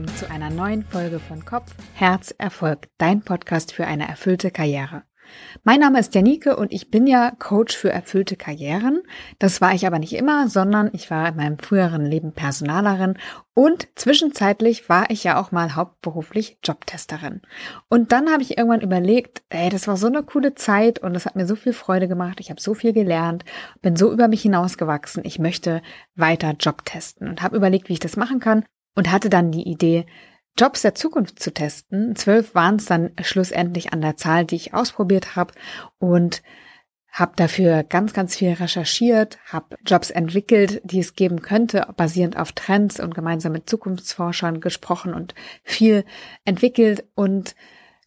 willkommen zu einer neuen Folge von Kopf, Herz, Erfolg, dein Podcast für eine erfüllte Karriere. Mein Name ist Janike und ich bin ja Coach für erfüllte Karrieren. Das war ich aber nicht immer, sondern ich war in meinem früheren Leben Personalerin und zwischenzeitlich war ich ja auch mal hauptberuflich Jobtesterin. Und dann habe ich irgendwann überlegt, ey, das war so eine coole Zeit und das hat mir so viel Freude gemacht. Ich habe so viel gelernt, bin so über mich hinausgewachsen. Ich möchte weiter Job testen und habe überlegt, wie ich das machen kann und hatte dann die Idee, Jobs der Zukunft zu testen. Zwölf waren es dann schlussendlich an der Zahl, die ich ausprobiert habe und habe dafür ganz, ganz viel recherchiert, habe Jobs entwickelt, die es geben könnte, basierend auf Trends und gemeinsam mit Zukunftsforschern gesprochen und viel entwickelt und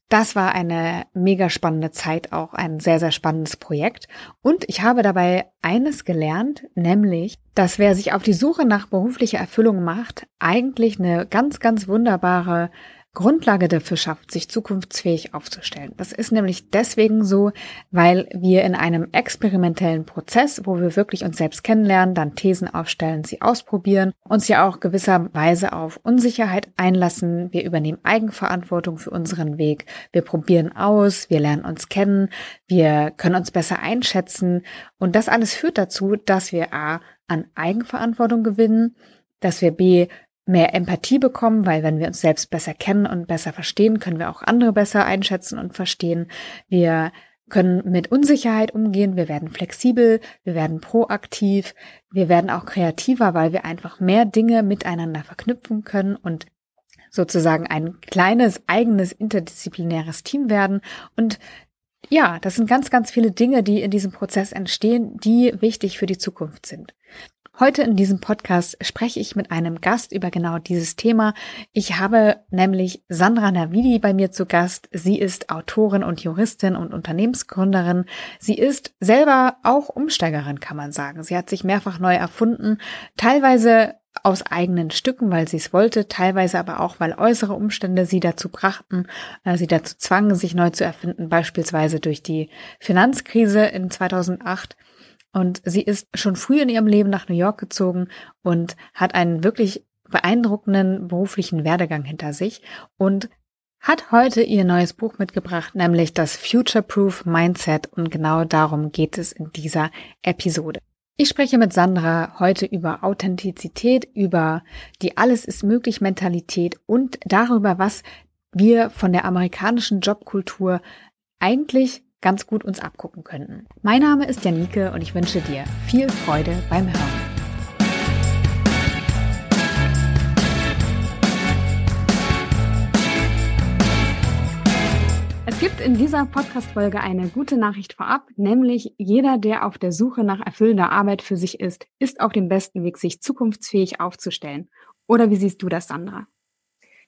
das war eine mega spannende Zeit, auch ein sehr, sehr spannendes Projekt. Und ich habe dabei eines gelernt, nämlich, dass wer sich auf die Suche nach beruflicher Erfüllung macht, eigentlich eine ganz, ganz wunderbare Grundlage dafür schafft, sich zukunftsfähig aufzustellen. Das ist nämlich deswegen so, weil wir in einem experimentellen Prozess, wo wir wirklich uns selbst kennenlernen, dann Thesen aufstellen, sie ausprobieren, uns ja auch gewisserweise auf Unsicherheit einlassen. Wir übernehmen Eigenverantwortung für unseren Weg. Wir probieren aus, wir lernen uns kennen, wir können uns besser einschätzen. Und das alles führt dazu, dass wir A an Eigenverantwortung gewinnen, dass wir B mehr Empathie bekommen, weil wenn wir uns selbst besser kennen und besser verstehen, können wir auch andere besser einschätzen und verstehen. Wir können mit Unsicherheit umgehen, wir werden flexibel, wir werden proaktiv, wir werden auch kreativer, weil wir einfach mehr Dinge miteinander verknüpfen können und sozusagen ein kleines eigenes interdisziplinäres Team werden und ja, das sind ganz, ganz viele Dinge, die in diesem Prozess entstehen, die wichtig für die Zukunft sind. Heute in diesem Podcast spreche ich mit einem Gast über genau dieses Thema. Ich habe nämlich Sandra Navidi bei mir zu Gast. Sie ist Autorin und Juristin und Unternehmensgründerin. Sie ist selber auch Umsteigerin, kann man sagen. Sie hat sich mehrfach neu erfunden, teilweise aus eigenen Stücken, weil sie es wollte, teilweise aber auch, weil äußere Umstände sie dazu brachten, äh, sie dazu zwangen, sich neu zu erfinden, beispielsweise durch die Finanzkrise in 2008. Und sie ist schon früh in ihrem Leben nach New York gezogen und hat einen wirklich beeindruckenden beruflichen Werdegang hinter sich und hat heute ihr neues Buch mitgebracht, nämlich das Future Proof Mindset und genau darum geht es in dieser Episode. Ich spreche mit Sandra heute über Authentizität, über die Alles ist möglich Mentalität und darüber, was wir von der amerikanischen Jobkultur eigentlich ganz gut uns abgucken könnten. Mein Name ist Janike und ich wünsche dir viel Freude beim Hören. Es gibt in dieser Podcast-Folge eine gute Nachricht vorab, nämlich jeder, der auf der Suche nach erfüllender Arbeit für sich ist, ist auf dem besten Weg, sich zukunftsfähig aufzustellen. Oder wie siehst du das, Sandra?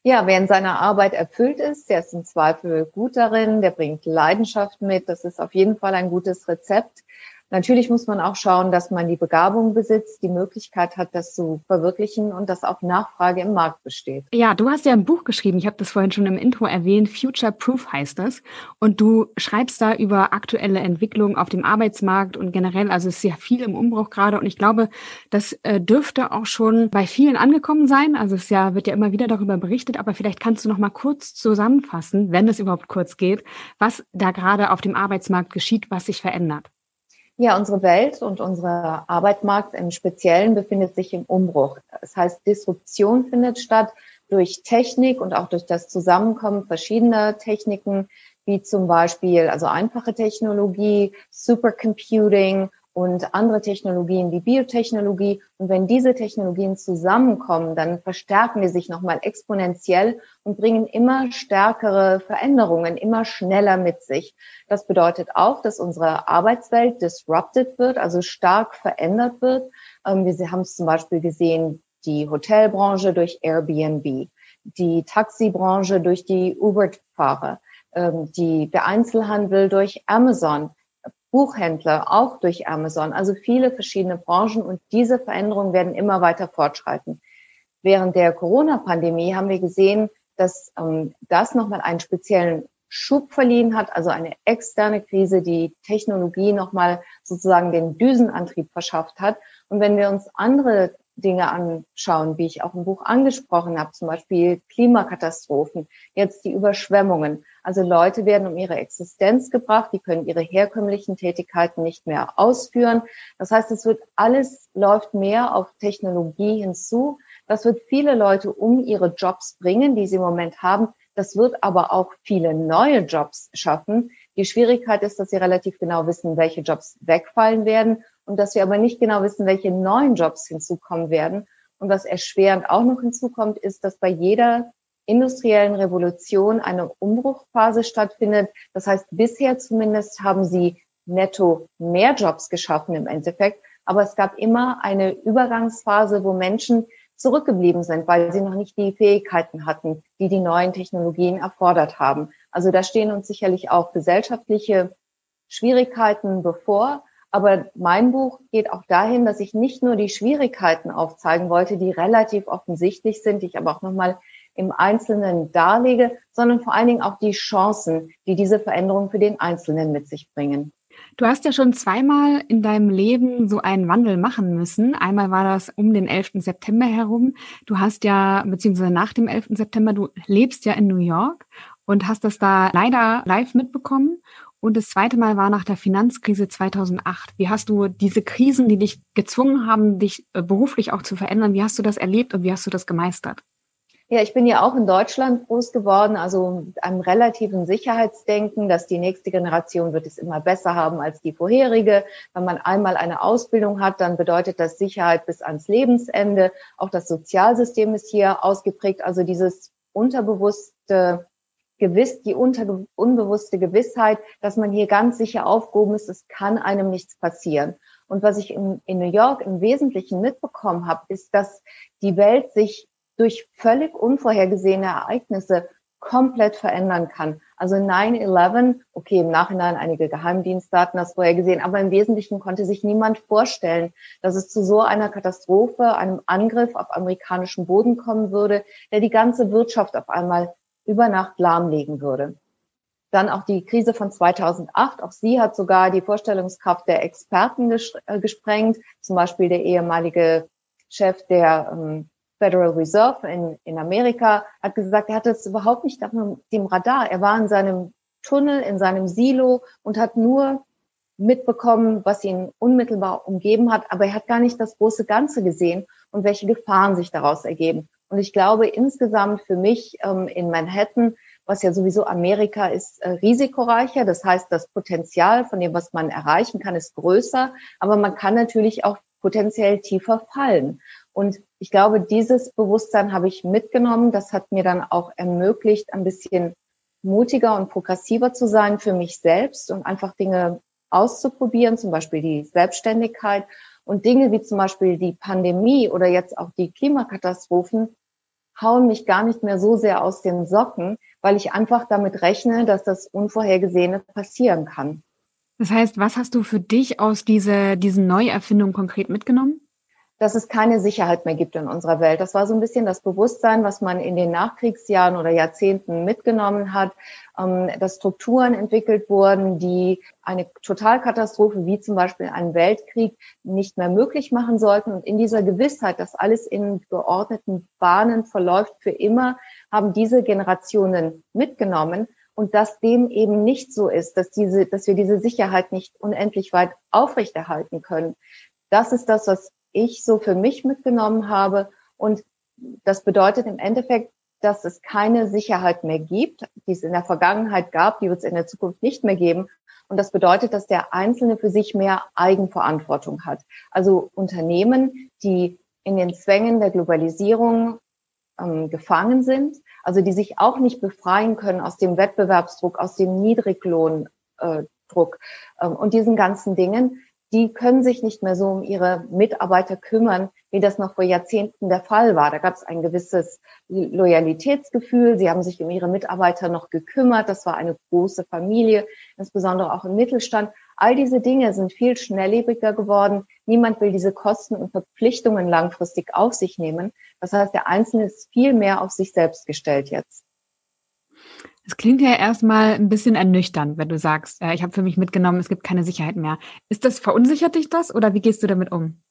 Ja, wer in seiner Arbeit erfüllt ist, der ist im Zweifel gut darin, der bringt Leidenschaft mit. Das ist auf jeden Fall ein gutes Rezept. Natürlich muss man auch schauen, dass man die Begabung besitzt, die Möglichkeit hat, das zu verwirklichen und dass auch Nachfrage im Markt besteht. Ja, du hast ja ein Buch geschrieben, ich habe das vorhin schon im Intro erwähnt, Future Proof heißt das. Und du schreibst da über aktuelle Entwicklungen auf dem Arbeitsmarkt und generell, also es ist ja viel im Umbruch gerade und ich glaube, das äh, dürfte auch schon bei vielen angekommen sein. Also es ja, wird ja immer wieder darüber berichtet, aber vielleicht kannst du noch mal kurz zusammenfassen, wenn es überhaupt kurz geht, was da gerade auf dem Arbeitsmarkt geschieht, was sich verändert. Ja, unsere Welt und unser Arbeitsmarkt im Speziellen befindet sich im Umbruch. Das heißt, Disruption findet statt durch Technik und auch durch das Zusammenkommen verschiedener Techniken, wie zum Beispiel also einfache Technologie, Supercomputing und andere Technologien wie Biotechnologie. Und wenn diese Technologien zusammenkommen, dann verstärken die sich nochmal exponentiell und bringen immer stärkere Veränderungen, immer schneller mit sich. Das bedeutet auch, dass unsere Arbeitswelt disrupted wird, also stark verändert wird. Ähm, wir haben es zum Beispiel gesehen, die Hotelbranche durch Airbnb, die Taxibranche durch die Uber-Fahrer, ähm, der Einzelhandel durch Amazon. Buchhändler auch durch Amazon, also viele verschiedene Branchen und diese Veränderungen werden immer weiter fortschreiten. Während der Corona-Pandemie haben wir gesehen, dass ähm, das nochmal einen speziellen Schub verliehen hat, also eine externe Krise, die Technologie nochmal sozusagen den Düsenantrieb verschafft hat. Und wenn wir uns andere Dinge anschauen, wie ich auch im Buch angesprochen habe, zum Beispiel Klimakatastrophen, jetzt die Überschwemmungen. Also Leute werden um ihre Existenz gebracht, die können ihre herkömmlichen Tätigkeiten nicht mehr ausführen. Das heißt, es wird alles läuft mehr auf Technologie hinzu. Das wird viele Leute um ihre Jobs bringen, die sie im Moment haben. Das wird aber auch viele neue Jobs schaffen. Die Schwierigkeit ist, dass sie relativ genau wissen, welche Jobs wegfallen werden und dass wir aber nicht genau wissen, welche neuen Jobs hinzukommen werden. Und was erschwerend auch noch hinzukommt, ist, dass bei jeder industriellen Revolution eine Umbruchphase stattfindet. Das heißt, bisher zumindest haben sie netto mehr Jobs geschaffen im Endeffekt. Aber es gab immer eine Übergangsphase, wo Menschen zurückgeblieben sind, weil sie noch nicht die Fähigkeiten hatten, die die neuen Technologien erfordert haben. Also da stehen uns sicherlich auch gesellschaftliche Schwierigkeiten bevor. Aber mein Buch geht auch dahin, dass ich nicht nur die Schwierigkeiten aufzeigen wollte, die relativ offensichtlich sind, die ich aber auch nochmal im Einzelnen darlege, sondern vor allen Dingen auch die Chancen, die diese Veränderungen für den Einzelnen mit sich bringen. Du hast ja schon zweimal in deinem Leben so einen Wandel machen müssen. Einmal war das um den 11. September herum. Du hast ja, beziehungsweise nach dem 11. September, du lebst ja in New York und hast das da leider live mitbekommen. Und das zweite Mal war nach der Finanzkrise 2008. Wie hast du diese Krisen, die dich gezwungen haben, dich äh, beruflich auch zu verändern, wie hast du das erlebt und wie hast du das gemeistert? Ja, ich bin ja auch in Deutschland groß geworden, also mit einem relativen Sicherheitsdenken, dass die nächste Generation wird es immer besser haben als die vorherige. Wenn man einmal eine Ausbildung hat, dann bedeutet das Sicherheit bis ans Lebensende. Auch das Sozialsystem ist hier ausgeprägt, also dieses unterbewusste gewiss, die unter, unbewusste Gewissheit, dass man hier ganz sicher aufgehoben ist, es kann einem nichts passieren. Und was ich in, in New York im Wesentlichen mitbekommen habe, ist, dass die Welt sich durch völlig unvorhergesehene Ereignisse komplett verändern kann. Also 9-11, okay, im Nachhinein einige Geheimdienste hatten das vorher gesehen, aber im Wesentlichen konnte sich niemand vorstellen, dass es zu so einer Katastrophe, einem Angriff auf amerikanischem Boden kommen würde, der die ganze Wirtschaft auf einmal über Nacht lahmlegen würde. Dann auch die Krise von 2008. Auch sie hat sogar die Vorstellungskraft der Experten äh, gesprengt. Zum Beispiel der ehemalige Chef der ähm, Federal Reserve in, in Amerika hat gesagt, er hatte es überhaupt nicht auf dem Radar. Er war in seinem Tunnel, in seinem Silo und hat nur mitbekommen, was ihn unmittelbar umgeben hat, aber er hat gar nicht das große Ganze gesehen und welche Gefahren sich daraus ergeben. Und ich glaube insgesamt für mich ähm, in Manhattan, was ja sowieso Amerika ist, äh, risikoreicher. Das heißt, das Potenzial von dem, was man erreichen kann, ist größer, aber man kann natürlich auch potenziell tiefer fallen. Und ich glaube, dieses Bewusstsein habe ich mitgenommen. Das hat mir dann auch ermöglicht, ein bisschen mutiger und progressiver zu sein für mich selbst und einfach Dinge auszuprobieren, zum Beispiel die Selbstständigkeit und Dinge wie zum Beispiel die Pandemie oder jetzt auch die Klimakatastrophen hauen mich gar nicht mehr so sehr aus den Socken, weil ich einfach damit rechne, dass das Unvorhergesehene passieren kann. Das heißt, was hast du für dich aus dieser, diesen Neuerfindungen konkret mitgenommen? Dass es keine Sicherheit mehr gibt in unserer Welt. Das war so ein bisschen das Bewusstsein, was man in den Nachkriegsjahren oder Jahrzehnten mitgenommen hat, ähm, dass Strukturen entwickelt wurden, die eine Totalkatastrophe wie zum Beispiel einen Weltkrieg nicht mehr möglich machen sollten. Und in dieser Gewissheit, dass alles in geordneten Bahnen verläuft für immer, haben diese Generationen mitgenommen und dass dem eben nicht so ist, dass diese, dass wir diese Sicherheit nicht unendlich weit aufrechterhalten können. Das ist das, was ich so für mich mitgenommen habe. Und das bedeutet im Endeffekt, dass es keine Sicherheit mehr gibt, die es in der Vergangenheit gab, die wird es in der Zukunft nicht mehr geben. Und das bedeutet, dass der Einzelne für sich mehr Eigenverantwortung hat. Also Unternehmen, die in den Zwängen der Globalisierung ähm, gefangen sind, also die sich auch nicht befreien können aus dem Wettbewerbsdruck, aus dem Niedriglohndruck äh, ähm, und diesen ganzen Dingen, die können sich nicht mehr so um ihre Mitarbeiter kümmern, wie das noch vor Jahrzehnten der Fall war. Da gab es ein gewisses Loyalitätsgefühl. Sie haben sich um ihre Mitarbeiter noch gekümmert. Das war eine große Familie, insbesondere auch im Mittelstand. All diese Dinge sind viel schnelllebiger geworden. Niemand will diese Kosten und Verpflichtungen langfristig auf sich nehmen. Das heißt, der Einzelne ist viel mehr auf sich selbst gestellt jetzt. Es klingt ja erstmal ein bisschen ernüchternd, wenn du sagst, äh, ich habe für mich mitgenommen, es gibt keine Sicherheit mehr. Ist das, verunsichert dich das oder wie gehst du damit um?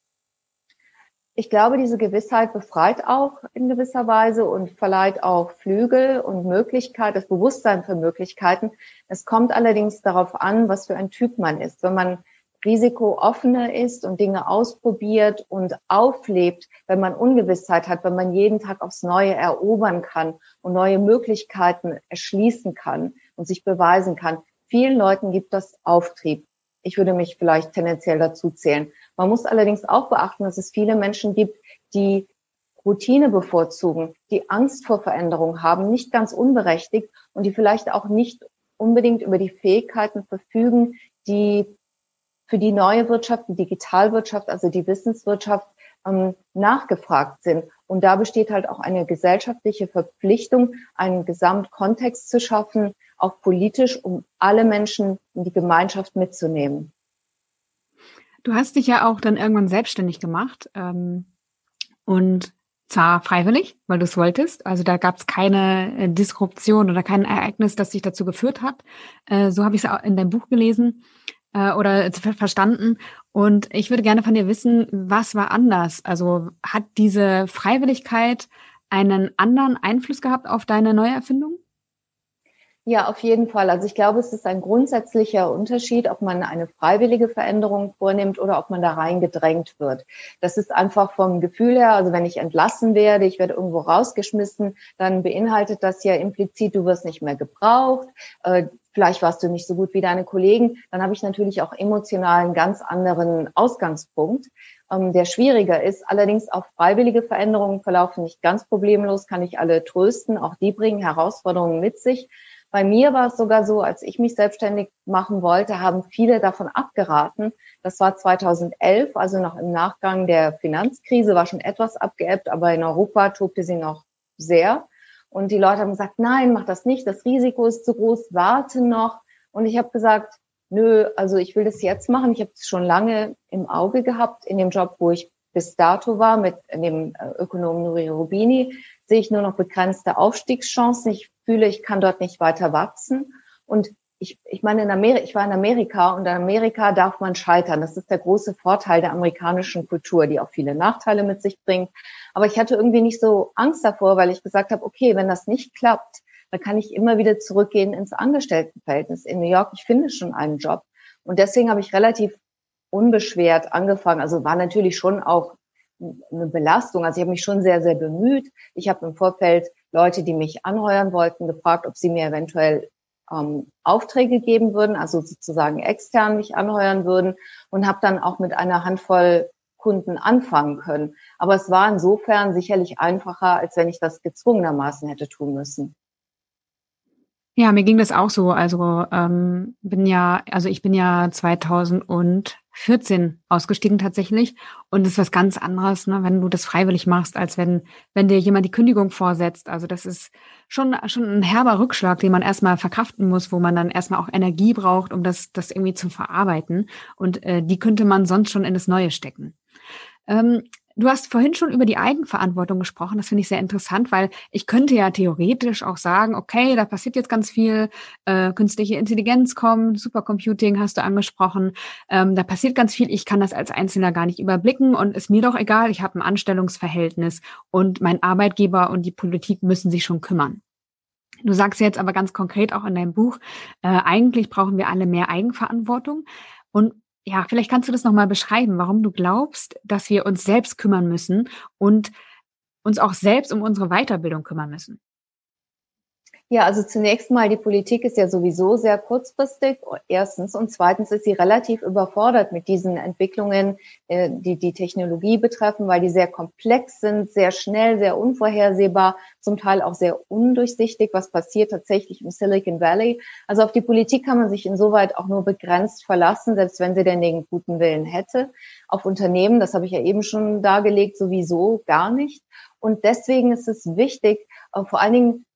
ich glaube, diese Gewissheit befreit auch in gewisser Weise und verleiht auch Flügel und Möglichkeit, das Bewusstsein für Möglichkeiten. Es kommt allerdings darauf an, was für ein Typ man ist. Wenn man risikooffener ist und Dinge ausprobiert und auflebt, wenn man Ungewissheit hat, wenn man jeden Tag aufs Neue erobern kann und neue Möglichkeiten erschließen kann und sich beweisen kann. Vielen Leuten gibt das Auftrieb. Ich würde mich vielleicht tendenziell dazu zählen. Man muss allerdings auch beachten, dass es viele Menschen gibt, die Routine bevorzugen, die Angst vor Veränderung haben, nicht ganz unberechtigt und die vielleicht auch nicht unbedingt über die Fähigkeiten verfügen, die für die neue Wirtschaft, die Digitalwirtschaft, also die Wissenswirtschaft ähm, nachgefragt sind. Und da besteht halt auch eine gesellschaftliche Verpflichtung, einen Gesamtkontext zu schaffen, auch politisch, um alle Menschen in die Gemeinschaft mitzunehmen. Du hast dich ja auch dann irgendwann selbstständig gemacht ähm, und zwar freiwillig, weil du es wolltest. Also da gab es keine äh, Disruption oder kein Ereignis, das dich dazu geführt hat. Äh, so habe ich es auch in deinem Buch gelesen äh, oder verstanden. Und ich würde gerne von dir wissen, was war anders? Also hat diese Freiwilligkeit einen anderen Einfluss gehabt auf deine Neuerfindung? Ja, auf jeden Fall. Also ich glaube, es ist ein grundsätzlicher Unterschied, ob man eine freiwillige Veränderung vornimmt oder ob man da reingedrängt wird. Das ist einfach vom Gefühl her, also wenn ich entlassen werde, ich werde irgendwo rausgeschmissen, dann beinhaltet das ja implizit, du wirst nicht mehr gebraucht, äh, vielleicht warst du nicht so gut wie deine Kollegen. Dann habe ich natürlich auch emotional einen ganz anderen Ausgangspunkt ähm, der schwieriger ist. Allerdings auch freiwillige Veränderungen verlaufen nicht ganz problemlos, kann ich alle trösten. Auch die bringen Herausforderungen mit sich. Bei mir war es sogar so, als ich mich selbstständig machen wollte, haben viele davon abgeraten. Das war 2011, also noch im Nachgang der Finanzkrise, war schon etwas abgeebbt, aber in Europa tobte sie noch sehr. Und die Leute haben gesagt, nein, mach das nicht, das Risiko ist zu groß, warte noch. Und ich habe gesagt, nö, also ich will das jetzt machen. Ich habe es schon lange im Auge gehabt in dem Job, wo ich bis dato war mit dem äh, Ökonomen Nuri Rubini, sehe ich nur noch begrenzte Aufstiegschancen. Ich fühle, ich kann dort nicht weiter wachsen. Und ich, ich meine, in Amerika, ich war in Amerika und in Amerika darf man scheitern. Das ist der große Vorteil der amerikanischen Kultur, die auch viele Nachteile mit sich bringt. Aber ich hatte irgendwie nicht so Angst davor, weil ich gesagt habe, okay, wenn das nicht klappt, dann kann ich immer wieder zurückgehen ins Angestelltenverhältnis in New York. Ich finde schon einen Job. Und deswegen habe ich relativ unbeschwert angefangen. Also war natürlich schon auch eine Belastung. Also ich habe mich schon sehr, sehr bemüht. Ich habe im Vorfeld Leute, die mich anheuern wollten, gefragt, ob sie mir eventuell ähm, Aufträge geben würden, also sozusagen extern mich anheuern würden und habe dann auch mit einer Handvoll Kunden anfangen können. Aber es war insofern sicherlich einfacher, als wenn ich das gezwungenermaßen hätte tun müssen. Ja, mir ging das auch so. Also ähm, bin ja, also ich bin ja 2014 ausgestiegen tatsächlich und es ist was ganz anderes, ne, wenn du das freiwillig machst, als wenn wenn dir jemand die Kündigung vorsetzt. Also das ist schon schon ein herber Rückschlag, den man erstmal verkraften muss, wo man dann erstmal auch Energie braucht, um das das irgendwie zu verarbeiten und äh, die könnte man sonst schon in das Neue stecken. Ähm, Du hast vorhin schon über die Eigenverantwortung gesprochen. Das finde ich sehr interessant, weil ich könnte ja theoretisch auch sagen, okay, da passiert jetzt ganz viel, äh, künstliche Intelligenz kommt, Supercomputing hast du angesprochen, ähm, da passiert ganz viel. Ich kann das als Einzelner gar nicht überblicken und ist mir doch egal. Ich habe ein Anstellungsverhältnis und mein Arbeitgeber und die Politik müssen sich schon kümmern. Du sagst jetzt aber ganz konkret auch in deinem Buch, äh, eigentlich brauchen wir alle mehr Eigenverantwortung. Und ja, vielleicht kannst du das nochmal beschreiben, warum du glaubst, dass wir uns selbst kümmern müssen und uns auch selbst um unsere Weiterbildung kümmern müssen. Ja, also zunächst mal, die Politik ist ja sowieso sehr kurzfristig, erstens. Und zweitens ist sie relativ überfordert mit diesen Entwicklungen, äh, die die Technologie betreffen, weil die sehr komplex sind, sehr schnell, sehr unvorhersehbar, zum Teil auch sehr undurchsichtig, was passiert tatsächlich im Silicon Valley. Also auf die Politik kann man sich insoweit auch nur begrenzt verlassen, selbst wenn sie denn den guten Willen hätte. Auf Unternehmen, das habe ich ja eben schon dargelegt, sowieso gar nicht. Und deswegen ist es wichtig, äh, vor allen Dingen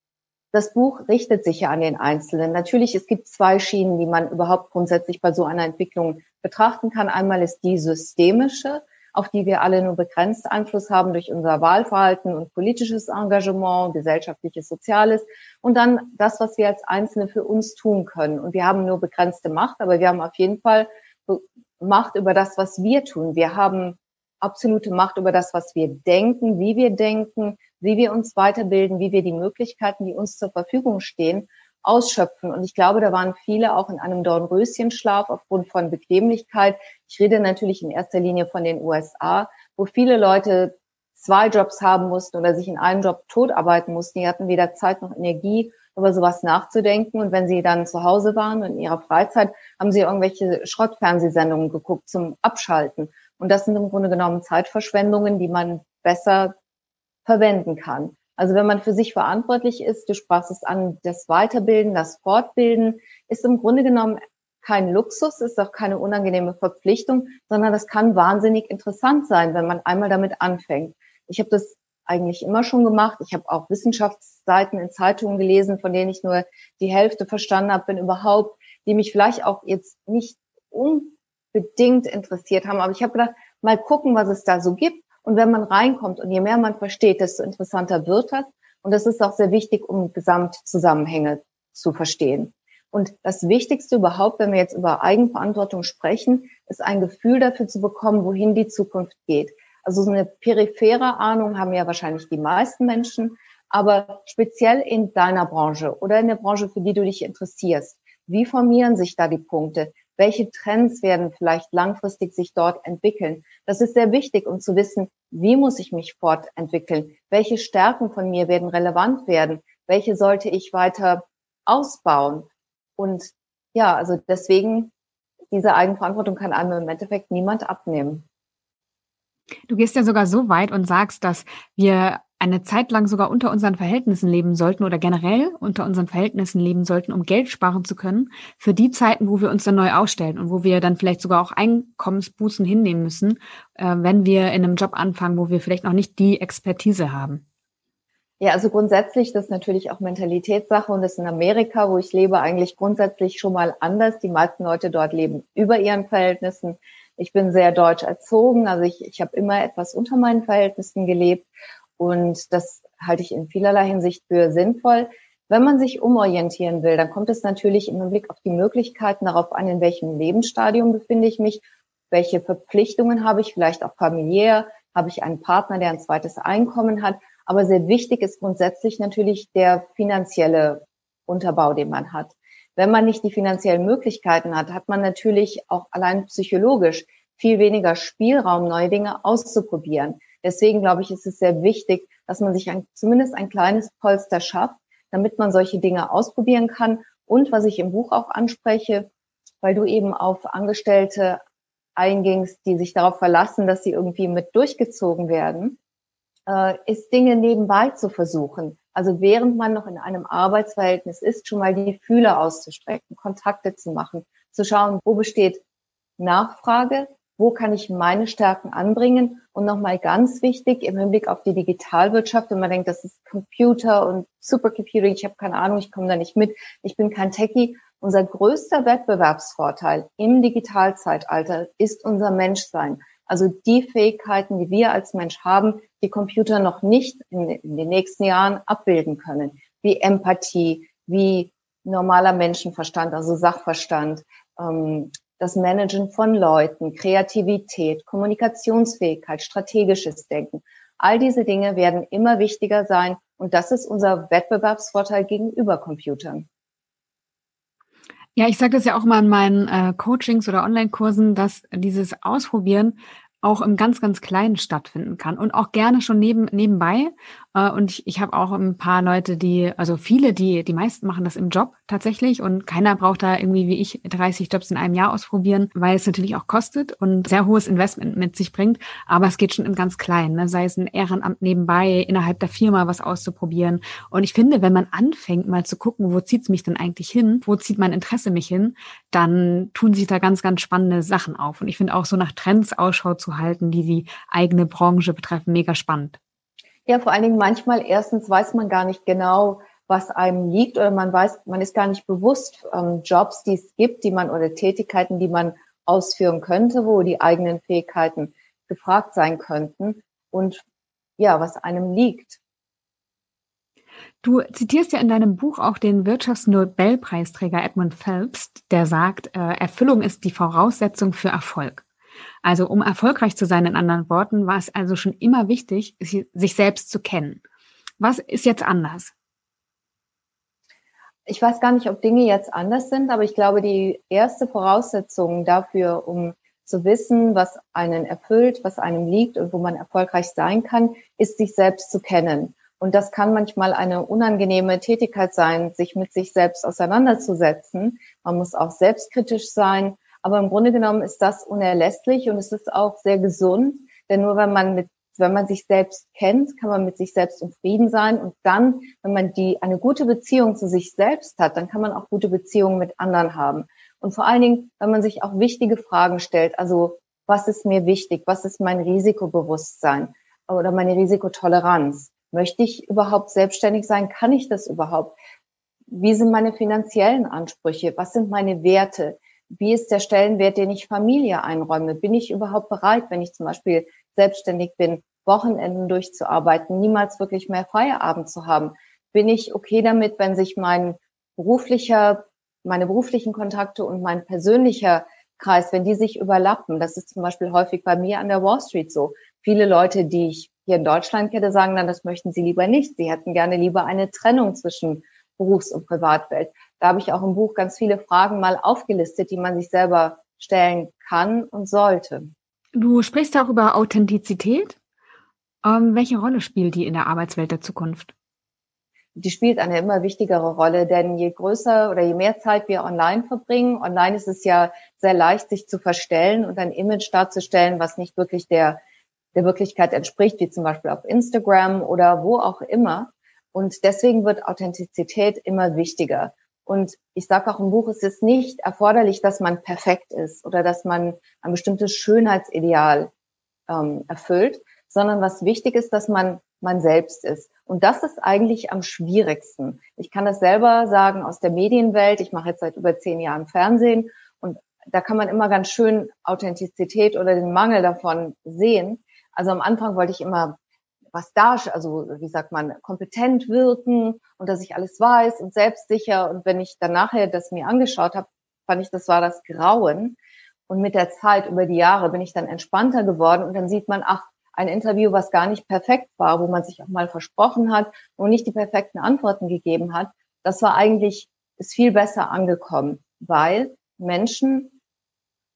das Buch richtet sich ja an den Einzelnen. Natürlich, es gibt zwei Schienen, die man überhaupt grundsätzlich bei so einer Entwicklung betrachten kann. Einmal ist die systemische, auf die wir alle nur begrenzt Einfluss haben durch unser Wahlverhalten und politisches Engagement, gesellschaftliches, soziales. Und dann das, was wir als Einzelne für uns tun können. Und wir haben nur begrenzte Macht, aber wir haben auf jeden Fall Macht über das, was wir tun. Wir haben absolute Macht über das, was wir denken, wie wir denken, wie wir uns weiterbilden, wie wir die Möglichkeiten, die uns zur Verfügung stehen, ausschöpfen. Und ich glaube, da waren viele auch in einem Dornröschenschlaf aufgrund von Bequemlichkeit. Ich rede natürlich in erster Linie von den USA, wo viele Leute zwei Jobs haben mussten oder sich in einem Job totarbeiten mussten. Die hatten weder Zeit noch Energie, über sowas nachzudenken. Und wenn sie dann zu Hause waren und in ihrer Freizeit, haben sie irgendwelche Schrottfernsehsendungen geguckt zum Abschalten. Und das sind im Grunde genommen Zeitverschwendungen, die man besser verwenden kann. Also wenn man für sich verantwortlich ist, du sprachst es an, das Weiterbilden, das Fortbilden ist im Grunde genommen kein Luxus, ist auch keine unangenehme Verpflichtung, sondern das kann wahnsinnig interessant sein, wenn man einmal damit anfängt. Ich habe das eigentlich immer schon gemacht. Ich habe auch Wissenschaftsseiten in Zeitungen gelesen, von denen ich nur die Hälfte verstanden habe, wenn überhaupt, die mich vielleicht auch jetzt nicht unbedingt interessiert haben. Aber ich habe gedacht, mal gucken, was es da so gibt und wenn man reinkommt und je mehr man versteht, desto interessanter wird das. Und das ist auch sehr wichtig, um Gesamtzusammenhänge zu verstehen. Und das Wichtigste überhaupt, wenn wir jetzt über Eigenverantwortung sprechen, ist ein Gefühl dafür zu bekommen, wohin die Zukunft geht. Also so eine periphere Ahnung haben ja wahrscheinlich die meisten Menschen, aber speziell in deiner Branche oder in der Branche, für die du dich interessierst. Wie formieren sich da die Punkte? Welche Trends werden vielleicht langfristig sich dort entwickeln? Das ist sehr wichtig, um zu wissen, wie muss ich mich fortentwickeln? Welche Stärken von mir werden relevant werden? Welche sollte ich weiter ausbauen? Und ja, also deswegen, diese Eigenverantwortung kann einem im Endeffekt niemand abnehmen. Du gehst ja sogar so weit und sagst, dass wir eine Zeit lang sogar unter unseren Verhältnissen leben sollten oder generell unter unseren Verhältnissen leben sollten, um Geld sparen zu können, für die Zeiten, wo wir uns dann neu ausstellen und wo wir dann vielleicht sogar auch Einkommensbußen hinnehmen müssen, äh, wenn wir in einem Job anfangen, wo wir vielleicht noch nicht die Expertise haben. Ja, also grundsätzlich, das ist natürlich auch Mentalitätssache und das ist in Amerika, wo ich lebe, eigentlich grundsätzlich schon mal anders. Die meisten Leute dort leben über ihren Verhältnissen. Ich bin sehr deutsch erzogen, also ich, ich habe immer etwas unter meinen Verhältnissen gelebt und das halte ich in vielerlei Hinsicht für sinnvoll. Wenn man sich umorientieren will, dann kommt es natürlich im Blick auf die Möglichkeiten darauf an, in welchem Lebensstadium befinde ich mich, welche Verpflichtungen habe ich, vielleicht auch familiär, habe ich einen Partner, der ein zweites Einkommen hat. Aber sehr wichtig ist grundsätzlich natürlich der finanzielle Unterbau, den man hat. Wenn man nicht die finanziellen Möglichkeiten hat, hat man natürlich auch allein psychologisch viel weniger Spielraum, neue Dinge auszuprobieren. Deswegen glaube ich, ist es sehr wichtig, dass man sich ein, zumindest ein kleines Polster schafft, damit man solche Dinge ausprobieren kann. Und was ich im Buch auch anspreche, weil du eben auf Angestellte eingingst, die sich darauf verlassen, dass sie irgendwie mit durchgezogen werden, äh, ist Dinge nebenbei zu versuchen. Also während man noch in einem Arbeitsverhältnis ist, schon mal die Fühler auszustrecken, Kontakte zu machen, zu schauen, wo besteht Nachfrage, wo kann ich meine Stärken anbringen? Und nochmal ganz wichtig im Hinblick auf die Digitalwirtschaft, wenn man denkt, das ist Computer und Supercomputing, ich habe keine Ahnung, ich komme da nicht mit, ich bin kein Techie. Unser größter Wettbewerbsvorteil im Digitalzeitalter ist unser Menschsein. Also die Fähigkeiten, die wir als Mensch haben, die Computer noch nicht in, in den nächsten Jahren abbilden können, wie Empathie, wie normaler Menschenverstand, also Sachverstand, ähm, das Managen von Leuten, Kreativität, Kommunikationsfähigkeit, strategisches Denken. All diese Dinge werden immer wichtiger sein und das ist unser Wettbewerbsvorteil gegenüber Computern. Ja, ich sage das ja auch mal in meinen äh, Coachings oder Online-Kursen, dass dieses Ausprobieren auch im ganz, ganz Kleinen stattfinden kann und auch gerne schon neben, nebenbei. Äh, und ich, ich habe auch ein paar Leute, die, also viele, die, die meisten machen das im Job tatsächlich und keiner braucht da irgendwie wie ich 30 Jobs in einem Jahr ausprobieren, weil es natürlich auch kostet und sehr hohes Investment mit sich bringt. Aber es geht schon im ganz Kleinen, ne? sei es ein Ehrenamt nebenbei, innerhalb der Firma was auszuprobieren. Und ich finde, wenn man anfängt, mal zu gucken, wo zieht's mich denn eigentlich hin, wo zieht mein Interesse mich hin, dann tun sich da ganz, ganz spannende Sachen auf. Und ich finde auch so nach Trends Ausschau zu halten, die die eigene Branche betreffen, mega spannend. Ja, vor allen Dingen manchmal erstens weiß man gar nicht genau, was einem liegt oder man weiß, man ist gar nicht bewusst ähm, Jobs, die es gibt, die man oder Tätigkeiten, die man ausführen könnte, wo die eigenen Fähigkeiten gefragt sein könnten und ja, was einem liegt. Du zitierst ja in deinem Buch auch den Wirtschaftsnobelpreisträger Edmund Phelps, der sagt, äh, Erfüllung ist die Voraussetzung für Erfolg. Also um erfolgreich zu sein, in anderen Worten, war es also schon immer wichtig, sich selbst zu kennen. Was ist jetzt anders? Ich weiß gar nicht, ob Dinge jetzt anders sind, aber ich glaube, die erste Voraussetzung dafür, um zu wissen, was einen erfüllt, was einem liegt und wo man erfolgreich sein kann, ist sich selbst zu kennen. Und das kann manchmal eine unangenehme Tätigkeit sein, sich mit sich selbst auseinanderzusetzen. Man muss auch selbstkritisch sein. Aber im Grunde genommen ist das unerlässlich und es ist auch sehr gesund. Denn nur wenn man mit, wenn man sich selbst kennt, kann man mit sich selbst im Frieden sein. Und dann, wenn man die, eine gute Beziehung zu sich selbst hat, dann kann man auch gute Beziehungen mit anderen haben. Und vor allen Dingen, wenn man sich auch wichtige Fragen stellt. Also, was ist mir wichtig? Was ist mein Risikobewusstsein oder meine Risikotoleranz? Möchte ich überhaupt selbstständig sein? Kann ich das überhaupt? Wie sind meine finanziellen Ansprüche? Was sind meine Werte? Wie ist der Stellenwert, den ich Familie einräume? Bin ich überhaupt bereit, wenn ich zum Beispiel selbstständig bin, Wochenenden durchzuarbeiten, niemals wirklich mehr Feierabend zu haben? Bin ich okay damit, wenn sich mein beruflicher, meine beruflichen Kontakte und mein persönlicher Kreis, wenn die sich überlappen? Das ist zum Beispiel häufig bei mir an der Wall Street so. Viele Leute, die ich hier in Deutschland hätte sagen, dann das möchten sie lieber nicht. Sie hätten gerne lieber eine Trennung zwischen Berufs- und Privatwelt. Da habe ich auch im Buch ganz viele Fragen mal aufgelistet, die man sich selber stellen kann und sollte. Du sprichst auch über Authentizität. Ähm, welche Rolle spielt die in der Arbeitswelt der Zukunft? Die spielt eine immer wichtigere Rolle, denn je größer oder je mehr Zeit wir online verbringen, online ist es ja sehr leicht, sich zu verstellen und ein Image darzustellen, was nicht wirklich der der Wirklichkeit entspricht, wie zum Beispiel auf Instagram oder wo auch immer. Und deswegen wird Authentizität immer wichtiger. Und ich sage auch im Buch, es ist nicht erforderlich, dass man perfekt ist oder dass man ein bestimmtes Schönheitsideal ähm, erfüllt, sondern was wichtig ist, dass man man selbst ist. Und das ist eigentlich am schwierigsten. Ich kann das selber sagen aus der Medienwelt. Ich mache jetzt seit über zehn Jahren Fernsehen und da kann man immer ganz schön Authentizität oder den Mangel davon sehen. Also am Anfang wollte ich immer was da, also wie sagt man, kompetent wirken und dass ich alles weiß und selbstsicher. Und wenn ich dann nachher das mir angeschaut habe, fand ich, das war das Grauen. Und mit der Zeit, über die Jahre, bin ich dann entspannter geworden und dann sieht man, ach, ein Interview, was gar nicht perfekt war, wo man sich auch mal versprochen hat und nicht die perfekten Antworten gegeben hat, das war eigentlich, ist viel besser angekommen, weil Menschen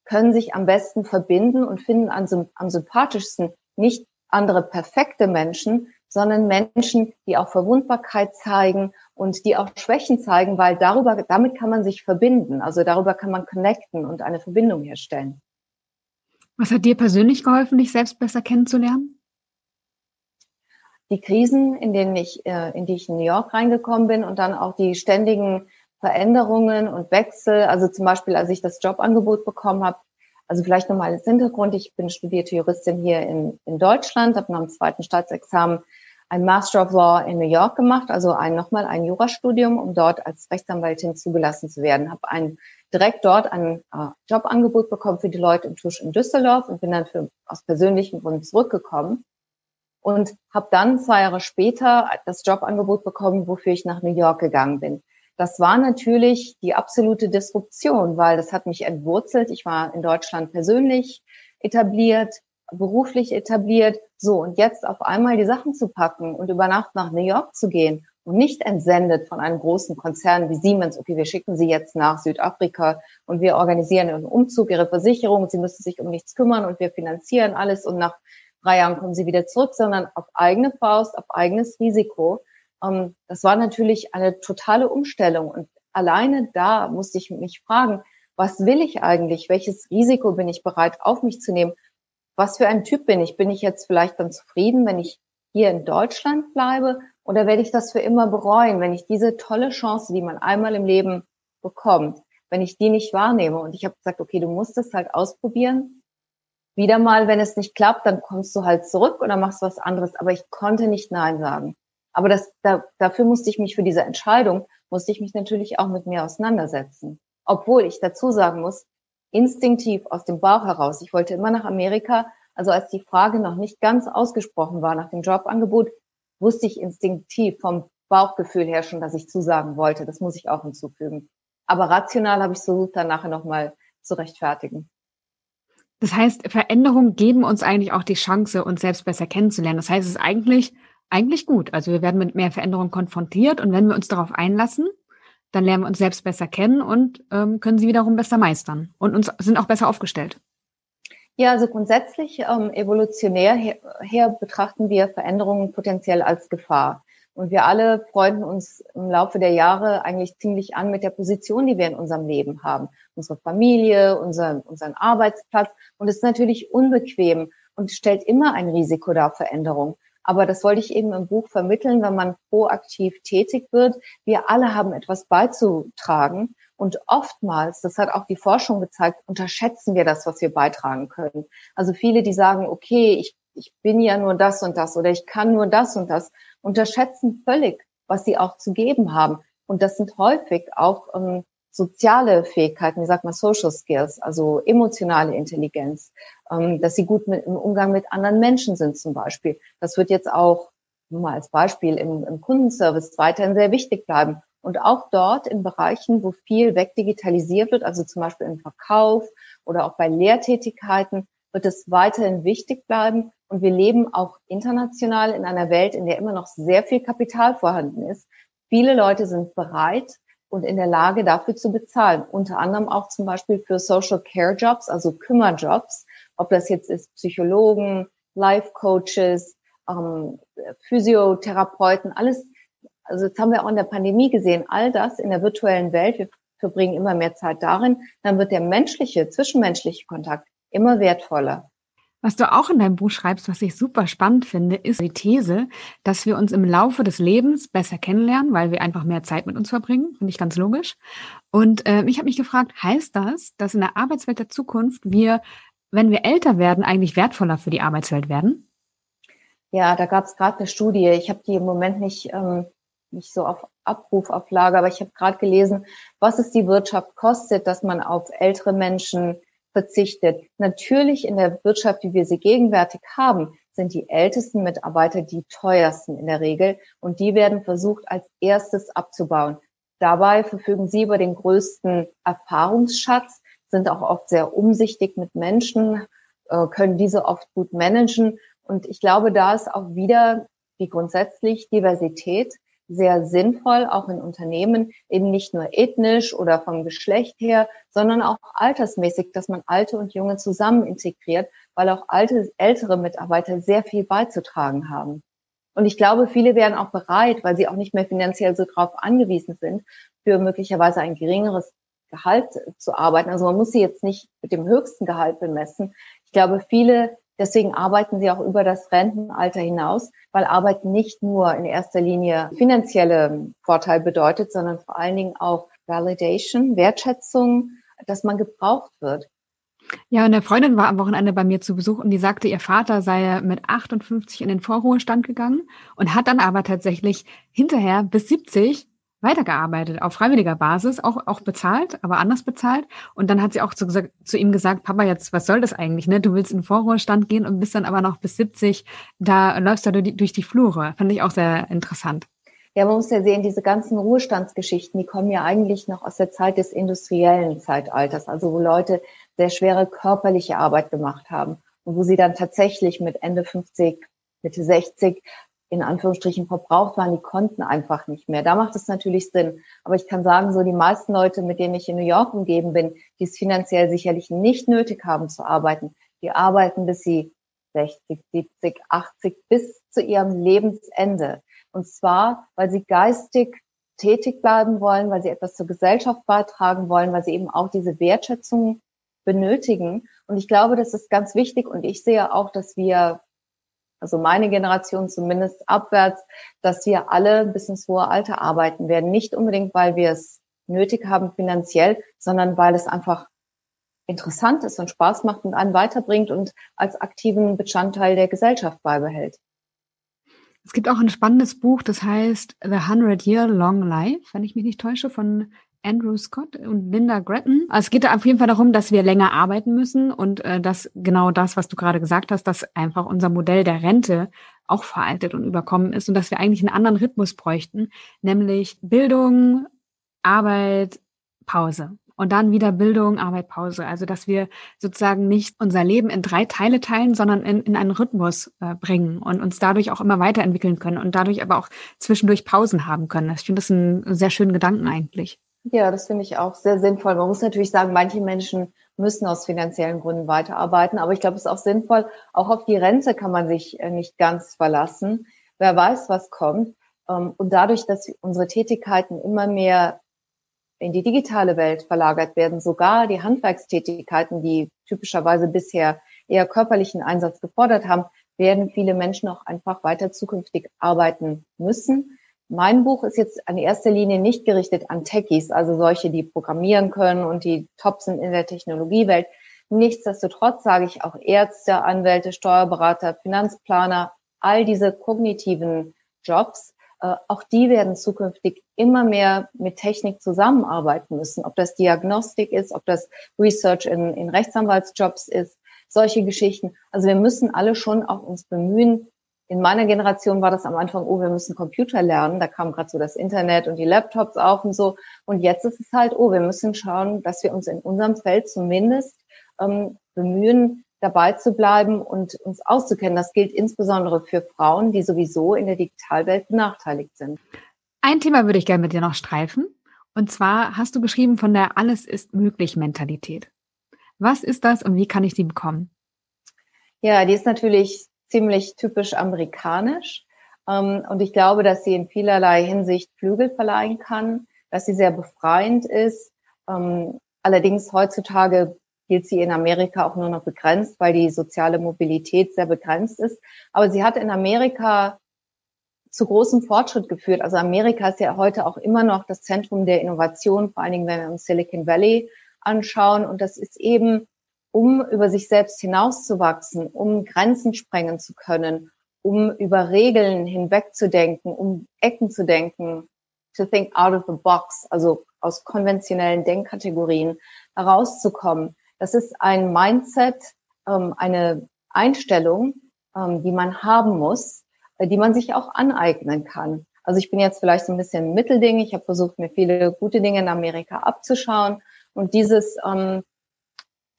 können sich am besten verbinden und finden am, am sympathischsten, nicht andere perfekte Menschen, sondern Menschen, die auch Verwundbarkeit zeigen und die auch Schwächen zeigen, weil darüber, damit kann man sich verbinden. Also darüber kann man connecten und eine Verbindung herstellen. Was hat dir persönlich geholfen, dich selbst besser kennenzulernen? Die Krisen, in denen ich, äh, in die ich in New York reingekommen bin und dann auch die ständigen Veränderungen und Wechsel. Also zum Beispiel, als ich das Jobangebot bekommen habe, also vielleicht nochmal als Hintergrund. Ich bin studierte Juristin hier in, in Deutschland, habe nach dem zweiten Staatsexamen ein Master of Law in New York gemacht, also ein, nochmal ein Jurastudium, um dort als Rechtsanwältin zugelassen zu werden. Habe ein, direkt dort ein äh, Jobangebot bekommen für die Leute im Tusch in Düsseldorf und bin dann für, aus persönlichen Gründen zurückgekommen und habe dann zwei Jahre später das Jobangebot bekommen, wofür ich nach New York gegangen bin. Das war natürlich die absolute Disruption, weil das hat mich entwurzelt. Ich war in Deutschland persönlich etabliert, beruflich etabliert. So, und jetzt auf einmal die Sachen zu packen und über Nacht nach New York zu gehen und nicht entsendet von einem großen Konzern wie Siemens, okay, wir schicken Sie jetzt nach Südafrika und wir organisieren einen Umzug, Ihre Versicherung, Sie müssen sich um nichts kümmern und wir finanzieren alles und nach drei Jahren kommen Sie wieder zurück, sondern auf eigene Faust, auf eigenes Risiko ähm, das war natürlich eine totale Umstellung. Und alleine da musste ich mich fragen, was will ich eigentlich? Welches Risiko bin ich bereit auf mich zu nehmen? Was für ein Typ bin ich? Bin ich jetzt vielleicht dann zufrieden, wenn ich hier in Deutschland bleibe? Oder werde ich das für immer bereuen, wenn ich diese tolle Chance, die man einmal im Leben bekommt, wenn ich die nicht wahrnehme? Und ich habe gesagt, okay, du musst es halt ausprobieren. Wieder mal, wenn es nicht klappt, dann kommst du halt zurück oder machst was anderes. Aber ich konnte nicht Nein sagen. Aber das, da, dafür musste ich mich für diese Entscheidung, musste ich mich natürlich auch mit mir auseinandersetzen. Obwohl ich dazu sagen muss, instinktiv aus dem Bauch heraus, ich wollte immer nach Amerika, also als die Frage noch nicht ganz ausgesprochen war nach dem Jobangebot, wusste ich instinktiv vom Bauchgefühl her schon, dass ich zusagen wollte. Das muss ich auch hinzufügen. Aber rational habe ich versucht, dann nachher nochmal zu rechtfertigen. Das heißt, Veränderungen geben uns eigentlich auch die Chance, uns selbst besser kennenzulernen. Das heißt, es ist eigentlich, eigentlich gut. Also wir werden mit mehr Veränderungen konfrontiert und wenn wir uns darauf einlassen, dann lernen wir uns selbst besser kennen und ähm, können sie wiederum besser meistern und uns sind auch besser aufgestellt. Ja, also grundsätzlich ähm, evolutionär her, her betrachten wir Veränderungen potenziell als Gefahr. Und wir alle freunden uns im Laufe der Jahre eigentlich ziemlich an mit der Position, die wir in unserem Leben haben. Unsere Familie, unser, unseren Arbeitsplatz. Und es ist natürlich unbequem und stellt immer ein Risiko dar, Veränderung. Aber das wollte ich eben im Buch vermitteln, wenn man proaktiv tätig wird. Wir alle haben etwas beizutragen. Und oftmals, das hat auch die Forschung gezeigt, unterschätzen wir das, was wir beitragen können. Also viele, die sagen, okay, ich, ich bin ja nur das und das oder ich kann nur das und das, unterschätzen völlig, was sie auch zu geben haben. Und das sind häufig auch ähm, soziale Fähigkeiten, wie sagt man, Social Skills, also emotionale Intelligenz, ähm, dass sie gut mit, im Umgang mit anderen Menschen sind zum Beispiel. Das wird jetzt auch nur mal als Beispiel im, im Kundenservice weiterhin sehr wichtig bleiben. Und auch dort in Bereichen, wo viel wegdigitalisiert wird, also zum Beispiel im Verkauf oder auch bei Lehrtätigkeiten, wird es weiterhin wichtig bleiben. Und wir leben auch international in einer Welt, in der immer noch sehr viel Kapital vorhanden ist. Viele Leute sind bereit und in der Lage, dafür zu bezahlen. Unter anderem auch zum Beispiel für Social Care Jobs, also Kümmerjobs. Ob das jetzt ist Psychologen, Life Coaches, ähm, Physiotherapeuten, alles also jetzt haben wir auch in der Pandemie gesehen, all das in der virtuellen Welt, wir verbringen immer mehr Zeit darin, dann wird der menschliche, zwischenmenschliche Kontakt immer wertvoller. Was du auch in deinem Buch schreibst, was ich super spannend finde, ist die These, dass wir uns im Laufe des Lebens besser kennenlernen, weil wir einfach mehr Zeit mit uns verbringen. Finde ich ganz logisch. Und äh, ich habe mich gefragt, heißt das, dass in der Arbeitswelt der Zukunft wir, wenn wir älter werden, eigentlich wertvoller für die Arbeitswelt werden? Ja, da gab es gerade eine Studie. Ich habe die im Moment nicht ähm, nicht so auf Abruf auf Lager, aber ich habe gerade gelesen, was es die Wirtschaft kostet, dass man auf ältere Menschen verzichtet. Natürlich in der Wirtschaft, wie wir sie gegenwärtig haben, sind die ältesten Mitarbeiter die teuersten in der Regel und die werden versucht als erstes abzubauen. Dabei verfügen sie über den größten Erfahrungsschatz, sind auch oft sehr umsichtig mit Menschen, äh, können diese oft gut managen. Und ich glaube, da ist auch wieder, wie grundsätzlich, Diversität sehr sinnvoll, auch in Unternehmen, eben nicht nur ethnisch oder vom Geschlecht her, sondern auch altersmäßig, dass man alte und junge zusammen integriert, weil auch alte, ältere Mitarbeiter sehr viel beizutragen haben. Und ich glaube, viele wären auch bereit, weil sie auch nicht mehr finanziell so drauf angewiesen sind, für möglicherweise ein geringeres Gehalt zu arbeiten. Also man muss sie jetzt nicht mit dem höchsten Gehalt bemessen. Ich glaube, viele Deswegen arbeiten sie auch über das Rentenalter hinaus, weil Arbeit nicht nur in erster Linie finanzielle Vorteil bedeutet, sondern vor allen Dingen auch Validation, Wertschätzung, dass man gebraucht wird. Ja, eine Freundin war am Wochenende bei mir zu Besuch und die sagte, ihr Vater sei mit 58 in den Vorruhestand gegangen und hat dann aber tatsächlich hinterher bis 70 weitergearbeitet, auf freiwilliger Basis, auch, auch bezahlt, aber anders bezahlt. Und dann hat sie auch zu, zu ihm gesagt, Papa, jetzt, was soll das eigentlich, ne? Du willst in den Vorruhestand gehen und bist dann aber noch bis 70, da läufst du durch die Flure. Fand ich auch sehr interessant. Ja, man muss ja sehen, diese ganzen Ruhestandsgeschichten, die kommen ja eigentlich noch aus der Zeit des industriellen Zeitalters, also wo Leute sehr schwere körperliche Arbeit gemacht haben und wo sie dann tatsächlich mit Ende 50, Mitte 60 in Anführungsstrichen verbraucht waren, die konnten einfach nicht mehr. Da macht es natürlich Sinn. Aber ich kann sagen, so die meisten Leute, mit denen ich in New York umgeben bin, die es finanziell sicherlich nicht nötig haben zu arbeiten, die arbeiten bis sie 60, 70, 80 bis zu ihrem Lebensende. Und zwar, weil sie geistig tätig bleiben wollen, weil sie etwas zur Gesellschaft beitragen wollen, weil sie eben auch diese Wertschätzung benötigen. Und ich glaube, das ist ganz wichtig. Und ich sehe auch, dass wir also meine Generation zumindest abwärts, dass wir alle bis ins hohe Alter arbeiten werden. Nicht unbedingt, weil wir es nötig haben finanziell, sondern weil es einfach interessant ist und Spaß macht und einen weiterbringt und als aktiven Bestandteil der Gesellschaft beibehält. Es gibt auch ein spannendes Buch, das heißt The Hundred Year Long Life, wenn ich mich nicht täusche, von Andrew Scott und Linda Gretton. Also es geht auf jeden Fall darum, dass wir länger arbeiten müssen und äh, dass genau das, was du gerade gesagt hast, dass einfach unser Modell der Rente auch veraltet und überkommen ist und dass wir eigentlich einen anderen Rhythmus bräuchten, nämlich Bildung, Arbeit, Pause. und dann wieder Bildung, Arbeit, Pause. Also dass wir sozusagen nicht unser Leben in drei Teile teilen, sondern in, in einen Rhythmus äh, bringen und uns dadurch auch immer weiterentwickeln können und dadurch aber auch zwischendurch Pausen haben können. Ich finde das einen sehr schönen Gedanken eigentlich. Ja, das finde ich auch sehr sinnvoll. Man muss natürlich sagen, manche Menschen müssen aus finanziellen Gründen weiterarbeiten, aber ich glaube, es ist auch sinnvoll, auch auf die Rente kann man sich äh, nicht ganz verlassen. Wer weiß, was kommt. Ähm, und dadurch, dass unsere Tätigkeiten immer mehr in die digitale Welt verlagert werden, sogar die Handwerkstätigkeiten, die typischerweise bisher eher körperlichen Einsatz gefordert haben, werden viele Menschen auch einfach weiter zukünftig arbeiten müssen. Mein Buch ist jetzt an erster Linie nicht gerichtet an Techies, also solche, die programmieren können und die top sind in der Technologiewelt. Nichtsdestotrotz sage ich auch Ärzte, Anwälte, Steuerberater, Finanzplaner, all diese kognitiven Jobs äh, auch die werden zukünftig immer mehr mit Technik zusammenarbeiten müssen. Ob das Diagnostik ist, ob das Research in, in Rechtsanwaltsjobs ist, solche Geschichten. Also wir müssen alle schon auch uns bemühen. In meiner Generation war das am Anfang, oh, wir müssen Computer lernen. Da kam gerade so das Internet und die Laptops auf und so. Und jetzt ist es halt, oh, wir müssen schauen, dass wir uns in unserem Feld zumindest ähm, bemühen, dabei zu bleiben und uns auszukennen. Das gilt insbesondere für Frauen, die sowieso in der Digitalwelt benachteiligt sind. Ein Thema würde ich gerne mit dir noch streifen. Und zwar hast du geschrieben von der Alles ist möglich Mentalität. Was ist das und wie kann ich die bekommen? Ja, die ist natürlich ziemlich typisch amerikanisch. Ähm, und ich glaube, dass sie in vielerlei Hinsicht Flügel verleihen kann, dass sie sehr befreiend ist. Ähm, allerdings heutzutage gilt sie in Amerika auch nur noch begrenzt, weil die soziale Mobilität sehr begrenzt ist. Aber sie hat in Amerika zu großem Fortschritt geführt. Also Amerika ist ja heute auch immer noch das Zentrum der Innovation, vor allen Dingen, wenn wir uns Silicon Valley anschauen. Und das ist eben, um über sich selbst hinauszuwachsen, um Grenzen sprengen zu können, um über Regeln hinwegzudenken, um Ecken zu denken, to think out of the box, also aus konventionellen Denkkategorien herauszukommen. Das ist ein Mindset, ähm, eine Einstellung, ähm, die man haben muss, äh, die man sich auch aneignen kann. Also ich bin jetzt vielleicht so ein bisschen Mittelding. Ich habe versucht, mir viele gute Dinge in Amerika abzuschauen. Und dieses, ähm,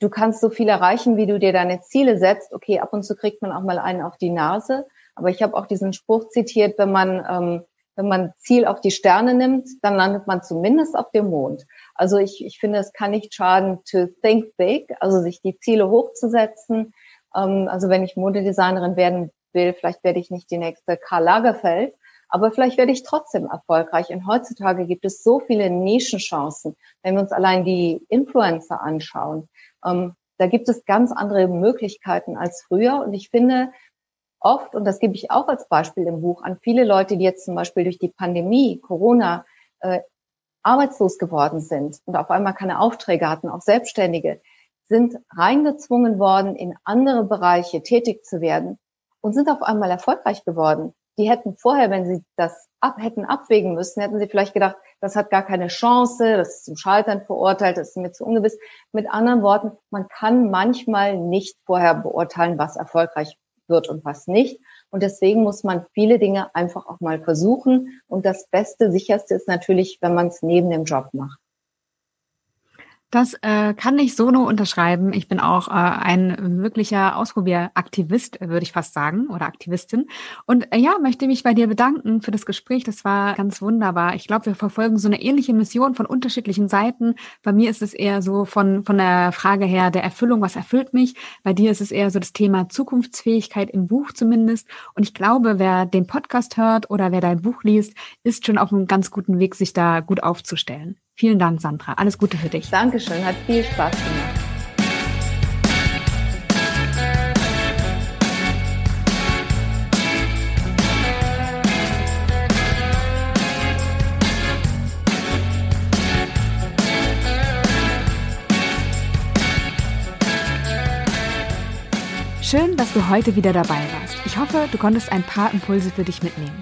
du kannst so viel erreichen, wie du dir deine Ziele setzt. Okay, ab und zu kriegt man auch mal einen auf die Nase. Aber ich habe auch diesen Spruch zitiert, wenn man ähm, wenn man Ziel auf die Sterne nimmt, dann landet man zumindest auf dem Mond. Also ich, ich finde, es kann nicht schaden, to think big, also sich die Ziele hochzusetzen. Ähm, also wenn ich Modedesignerin werden will, vielleicht werde ich nicht die nächste Karl Lagerfeld, aber vielleicht werde ich trotzdem erfolgreich. Und heutzutage gibt es so viele Nischenchancen, wenn wir uns allein die Influencer anschauen. Ähm, da gibt es ganz andere Möglichkeiten als früher. Und ich finde, oft, und das gebe ich auch als Beispiel im Buch, an viele Leute, die jetzt zum Beispiel durch die Pandemie, Corona, äh, arbeitslos geworden sind und auf einmal keine Aufträge hatten, auch Selbstständige, sind reingezwungen worden, in andere Bereiche tätig zu werden und sind auf einmal erfolgreich geworden. Die hätten vorher, wenn sie das ab, hätten abwägen müssen, hätten sie vielleicht gedacht, das hat gar keine Chance, das ist zum Scheitern verurteilt, das ist mir zu ungewiss. Mit anderen Worten, man kann manchmal nicht vorher beurteilen, was erfolgreich wird und was nicht. Und deswegen muss man viele Dinge einfach auch mal versuchen. Und das Beste, sicherste ist natürlich, wenn man es neben dem Job macht. Das äh, kann ich so nur unterschreiben. Ich bin auch äh, ein wirklicher Ausprobieraktivist, würde ich fast sagen, oder Aktivistin. Und äh, ja, möchte mich bei dir bedanken für das Gespräch. Das war ganz wunderbar. Ich glaube, wir verfolgen so eine ähnliche Mission von unterschiedlichen Seiten. Bei mir ist es eher so von, von der Frage her der Erfüllung, was erfüllt mich. Bei dir ist es eher so das Thema Zukunftsfähigkeit im Buch zumindest. Und ich glaube, wer den Podcast hört oder wer dein Buch liest, ist schon auf einem ganz guten Weg, sich da gut aufzustellen. Vielen Dank, Sandra. Alles Gute für dich. Dankeschön, hat viel Spaß gemacht. Schön, dass du heute wieder dabei warst. Ich hoffe, du konntest ein paar Impulse für dich mitnehmen.